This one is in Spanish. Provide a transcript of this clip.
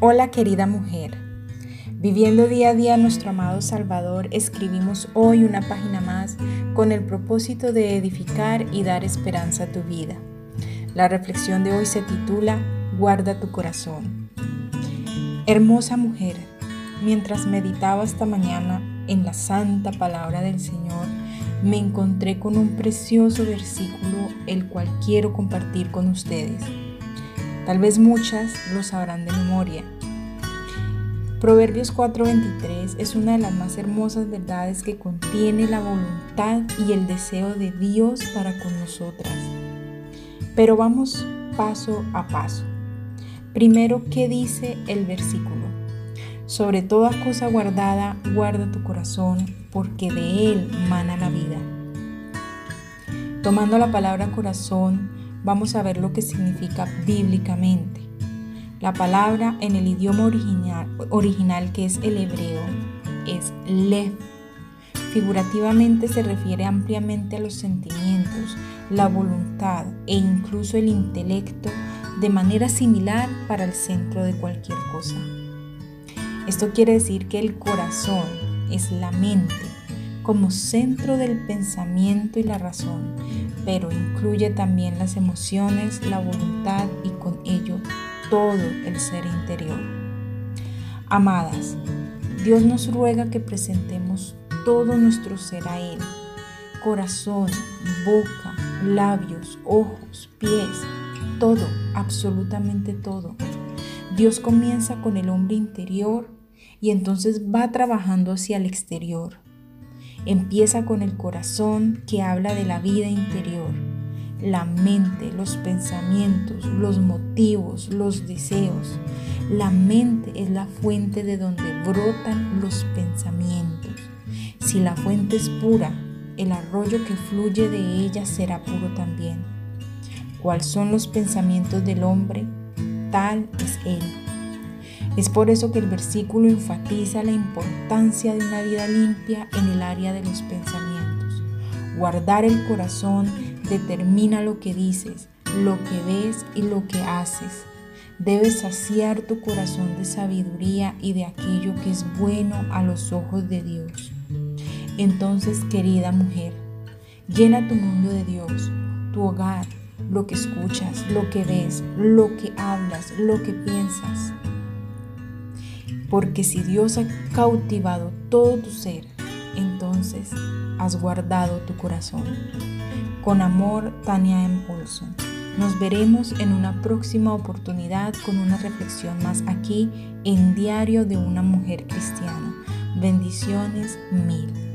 Hola querida mujer, viviendo día a día nuestro amado Salvador, escribimos hoy una página más con el propósito de edificar y dar esperanza a tu vida. La reflexión de hoy se titula Guarda tu corazón. Hermosa mujer, mientras meditaba esta mañana en la santa palabra del Señor, me encontré con un precioso versículo el cual quiero compartir con ustedes. Tal vez muchas lo sabrán de memoria. Proverbios 4:23 es una de las más hermosas verdades que contiene la voluntad y el deseo de Dios para con nosotras. Pero vamos paso a paso. Primero, ¿qué dice el versículo? Sobre toda cosa guardada, guarda tu corazón, porque de él mana la vida. Tomando la palabra corazón, vamos a ver lo que significa bíblicamente. La palabra en el idioma original, original que es el hebreo es lev. Figurativamente se refiere ampliamente a los sentimientos, la voluntad e incluso el intelecto de manera similar para el centro de cualquier cosa. Esto quiere decir que el corazón es la mente como centro del pensamiento y la razón, pero incluye también las emociones, la voluntad y con ello todo el ser interior. Amadas, Dios nos ruega que presentemos todo nuestro ser a Él, corazón, boca, labios, ojos, pies, todo, absolutamente todo. Dios comienza con el hombre interior y entonces va trabajando hacia el exterior. Empieza con el corazón que habla de la vida interior, la mente, los pensamientos, los motivos, los deseos. La mente es la fuente de donde brotan los pensamientos. Si la fuente es pura, el arroyo que fluye de ella será puro también. ¿Cuáles son los pensamientos del hombre? Tal es él. Es por eso que el versículo enfatiza la importancia de una vida limpia en el área de los pensamientos. Guardar el corazón determina lo que dices, lo que ves y lo que haces. Debes saciar tu corazón de sabiduría y de aquello que es bueno a los ojos de Dios. Entonces, querida mujer, llena tu mundo de Dios, tu hogar, lo que escuchas, lo que ves, lo que hablas, lo que piensas. Porque si Dios ha cautivado todo tu ser, entonces has guardado tu corazón. Con amor, Tania. Olson. Nos veremos en una próxima oportunidad con una reflexión más aquí en Diario de una Mujer Cristiana. Bendiciones mil.